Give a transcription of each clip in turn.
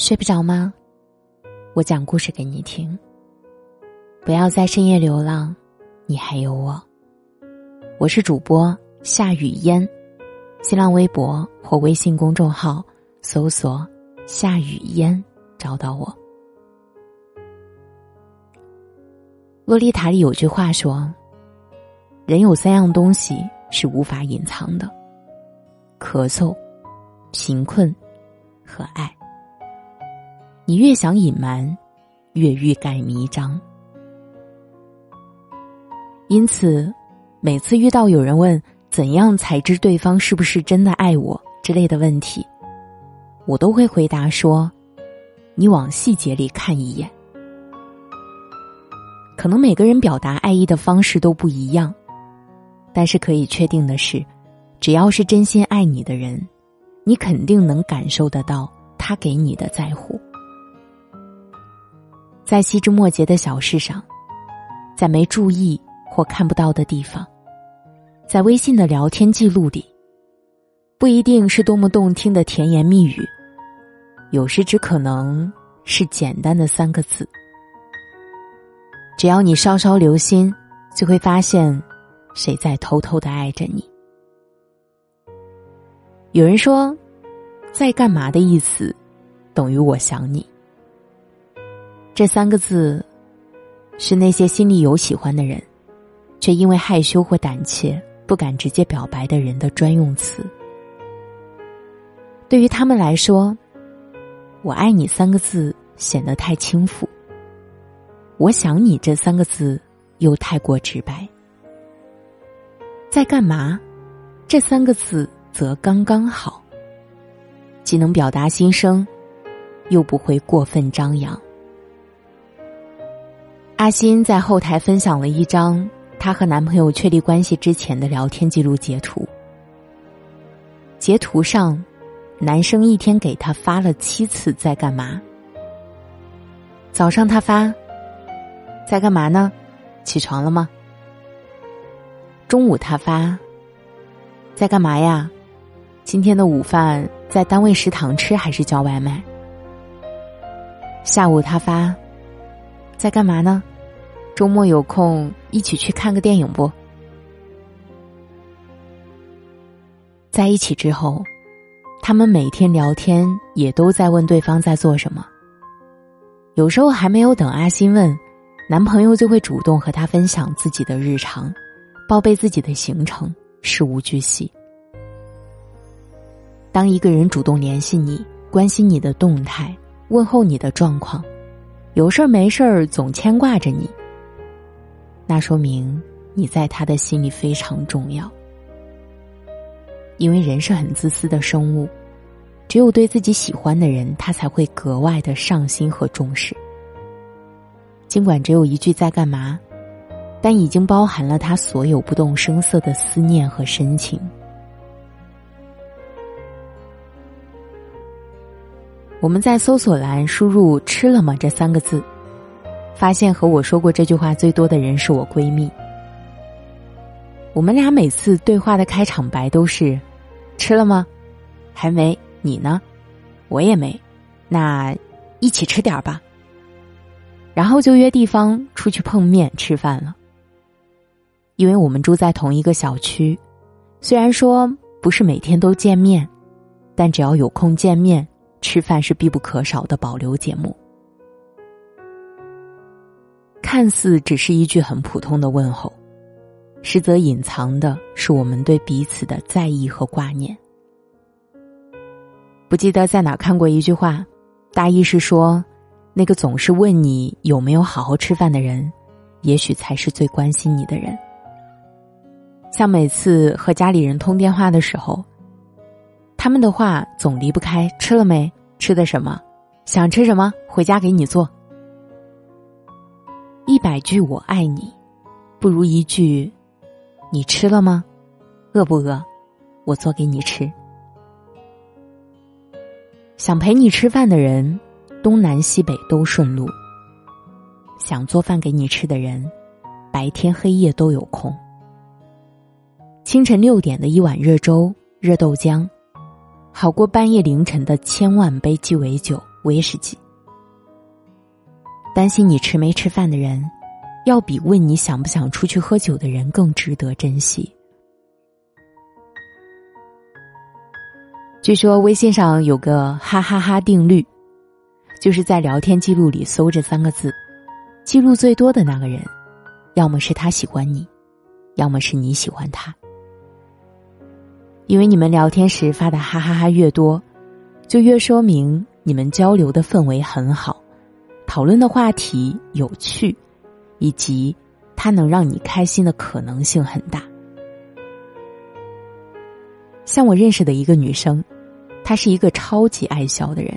睡不着吗？我讲故事给你听。不要在深夜流浪，你还有我。我是主播夏雨嫣，新浪微博或微信公众号搜索“夏雨嫣”找到我。洛丽塔里有句话说：“人有三样东西是无法隐藏的：咳嗽、贫困和爱。”你越想隐瞒，越欲盖弥彰。因此，每次遇到有人问怎样才知对方是不是真的爱我之类的问题，我都会回答说：“你往细节里看一眼。”可能每个人表达爱意的方式都不一样，但是可以确定的是，只要是真心爱你的人，你肯定能感受得到他给你的在乎。在细枝末节的小事上，在没注意或看不到的地方，在微信的聊天记录里，不一定是多么动听的甜言蜜语，有时只可能是简单的三个字。只要你稍稍留心，就会发现谁在偷偷的爱着你。有人说，在干嘛的意思，等于我想你。这三个字，是那些心里有喜欢的人，却因为害羞或胆怯不敢直接表白的人的专用词。对于他们来说，“我爱你”三个字显得太轻浮，“我想你”这三个字又太过直白。在干嘛？这三个字则刚刚好，既能表达心声，又不会过分张扬。阿欣在后台分享了一张她和男朋友确立关系之前的聊天记录截图。截图上，男生一天给她发了七次在干嘛。早上他发，在干嘛呢？起床了吗？中午他发，在干嘛呀？今天的午饭在单位食堂吃还是叫外卖？下午他发，在干嘛呢？周末有空一起去看个电影不？在一起之后，他们每天聊天也都在问对方在做什么。有时候还没有等阿欣问，男朋友就会主动和他分享自己的日常，报备自己的行程，事无巨细。当一个人主动联系你，关心你的动态，问候你的状况，有事儿没事儿总牵挂着你。那说明你在他的心里非常重要，因为人是很自私的生物，只有对自己喜欢的人，他才会格外的上心和重视。尽管只有一句在干嘛，但已经包含了他所有不动声色的思念和深情。我们在搜索栏输入“吃了吗”这三个字。发现和我说过这句话最多的人是我闺蜜。我们俩每次对话的开场白都是：“吃了吗？还没。你呢？我也没。那一起吃点吧。”然后就约地方出去碰面吃饭了。因为我们住在同一个小区，虽然说不是每天都见面，但只要有空见面吃饭是必不可少的保留节目。看似只是一句很普通的问候，实则隐藏的是我们对彼此的在意和挂念。不记得在哪看过一句话，大意是说，那个总是问你有没有好好吃饭的人，也许才是最关心你的人。像每次和家里人通电话的时候，他们的话总离不开吃了没，吃的什么，想吃什么，回家给你做。一百句我爱你，不如一句你吃了吗？饿不饿？我做给你吃。想陪你吃饭的人，东南西北都顺路；想做饭给你吃的人，白天黑夜都有空。清晨六点的一碗热粥、热豆浆，好过半夜凌晨的千万杯鸡尾酒威士忌。担心你吃没吃饭的人，要比问你想不想出去喝酒的人更值得珍惜。据说微信上有个哈哈哈定律，就是在聊天记录里搜这三个字，记录最多的那个人，要么是他喜欢你，要么是你喜欢他。因为你们聊天时发的哈哈哈越多，就越说明你们交流的氛围很好，讨论的话题有趣，以及他能让你开心的可能性很大。像我认识的一个女生，她是一个超级爱笑的人，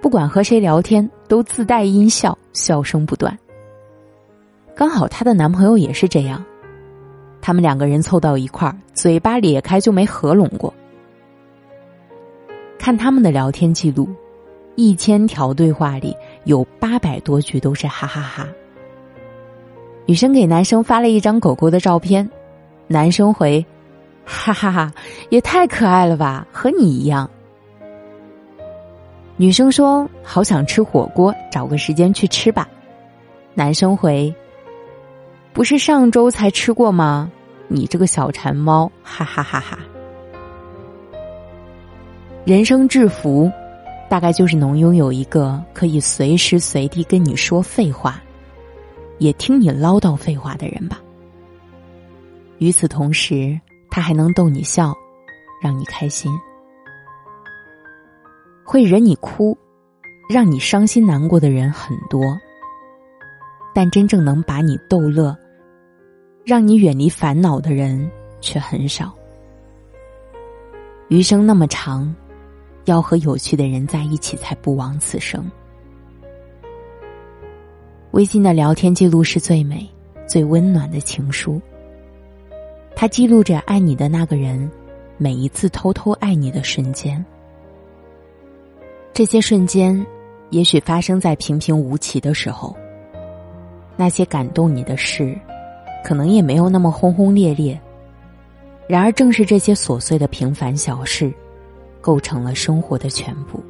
不管和谁聊天都自带音效，笑声不断。刚好她的男朋友也是这样，他们两个人凑到一块儿，嘴巴咧开就没合拢过。看他们的聊天记录，一千条对话里有八百多句都是哈哈哈。女生给男生发了一张狗狗的照片，男生回。哈哈哈，也太可爱了吧，和你一样。女生说：“好想吃火锅，找个时间去吃吧。”男生回：“不是上周才吃过吗？你这个小馋猫！”哈哈哈哈。人生至福，大概就是能拥有一个可以随时随地跟你说废话，也听你唠叨废话的人吧。与此同时。他还能逗你笑，让你开心，会惹你哭，让你伤心难过的人很多，但真正能把你逗乐，让你远离烦恼的人却很少。余生那么长，要和有趣的人在一起才不枉此生。微信的聊天记录是最美、最温暖的情书。它记录着爱你的那个人每一次偷偷爱你的瞬间，这些瞬间也许发生在平平无奇的时候。那些感动你的事，可能也没有那么轰轰烈烈。然而，正是这些琐碎的平凡小事，构成了生活的全部。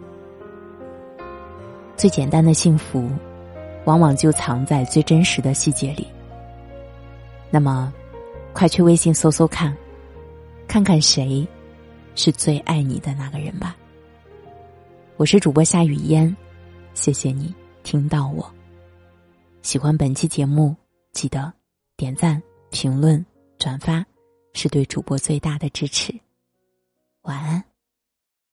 最简单的幸福，往往就藏在最真实的细节里。那么。快去微信搜搜看，看看谁是最爱你的那个人吧。我是主播夏雨嫣，谢谢你听到我。喜欢本期节目，记得点赞、评论、转发，是对主播最大的支持。晚安